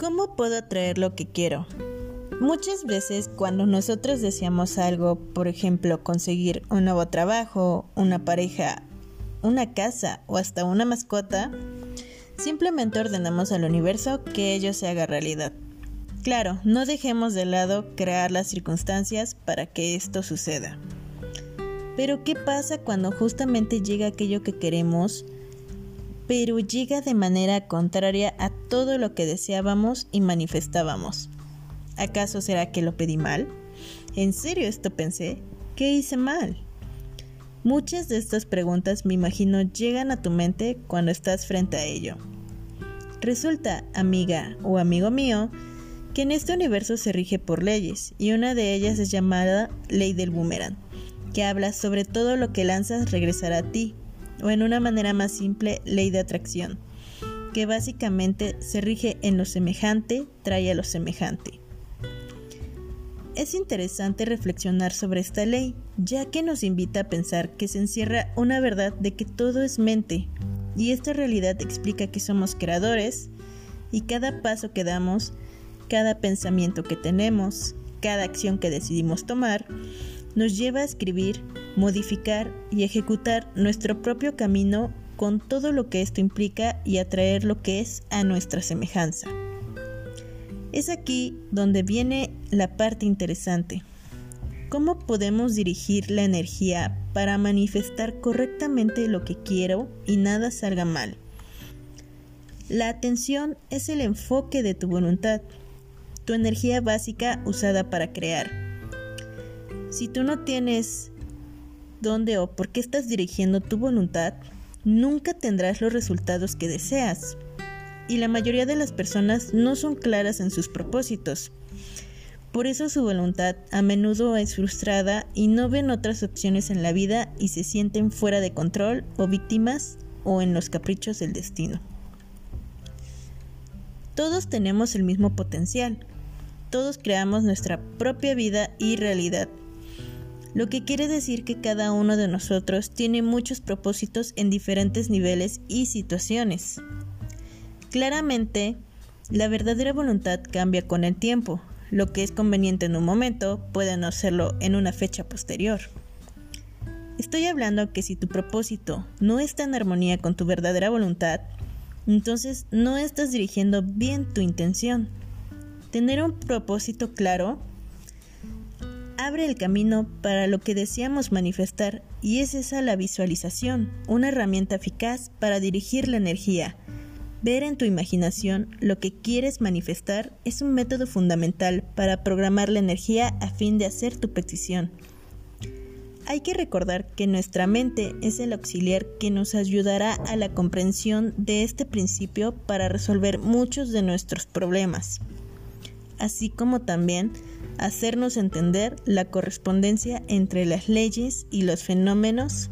¿Cómo puedo atraer lo que quiero? Muchas veces cuando nosotros deseamos algo, por ejemplo, conseguir un nuevo trabajo, una pareja, una casa o hasta una mascota, simplemente ordenamos al universo que ello se haga realidad. Claro, no dejemos de lado crear las circunstancias para que esto suceda. Pero ¿qué pasa cuando justamente llega aquello que queremos, pero llega de manera contraria a todo lo que deseábamos y manifestábamos? ¿Acaso será que lo pedí mal? ¿En serio esto pensé? ¿Qué hice mal? Muchas de estas preguntas me imagino llegan a tu mente cuando estás frente a ello. Resulta, amiga o amigo mío, que en este universo se rige por leyes y una de ellas es llamada ley del boomerang, que habla sobre todo lo que lanzas regresará a ti, o en una manera más simple, ley de atracción, que básicamente se rige en lo semejante, trae a lo semejante. Es interesante reflexionar sobre esta ley, ya que nos invita a pensar que se encierra una verdad de que todo es mente, y esta realidad explica que somos creadores, y cada paso que damos, cada pensamiento que tenemos, cada acción que decidimos tomar, nos lleva a escribir, modificar y ejecutar nuestro propio camino con todo lo que esto implica y atraer lo que es a nuestra semejanza. Es aquí donde viene la parte interesante. ¿Cómo podemos dirigir la energía para manifestar correctamente lo que quiero y nada salga mal? La atención es el enfoque de tu voluntad, tu energía básica usada para crear. Si tú no tienes dónde o por qué estás dirigiendo tu voluntad, nunca tendrás los resultados que deseas y la mayoría de las personas no son claras en sus propósitos. Por eso su voluntad a menudo es frustrada y no ven otras opciones en la vida y se sienten fuera de control o víctimas o en los caprichos del destino. Todos tenemos el mismo potencial. Todos creamos nuestra propia vida y realidad. Lo que quiere decir que cada uno de nosotros tiene muchos propósitos en diferentes niveles y situaciones. Claramente, la verdadera voluntad cambia con el tiempo. Lo que es conveniente en un momento puede no serlo en una fecha posterior. Estoy hablando que si tu propósito no está en armonía con tu verdadera voluntad, entonces no estás dirigiendo bien tu intención. Tener un propósito claro abre el camino para lo que deseamos manifestar y es esa la visualización, una herramienta eficaz para dirigir la energía Ver en tu imaginación lo que quieres manifestar es un método fundamental para programar la energía a fin de hacer tu petición. Hay que recordar que nuestra mente es el auxiliar que nos ayudará a la comprensión de este principio para resolver muchos de nuestros problemas, así como también hacernos entender la correspondencia entre las leyes y los fenómenos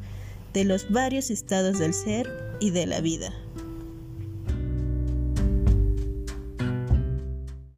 de los varios estados del ser y de la vida.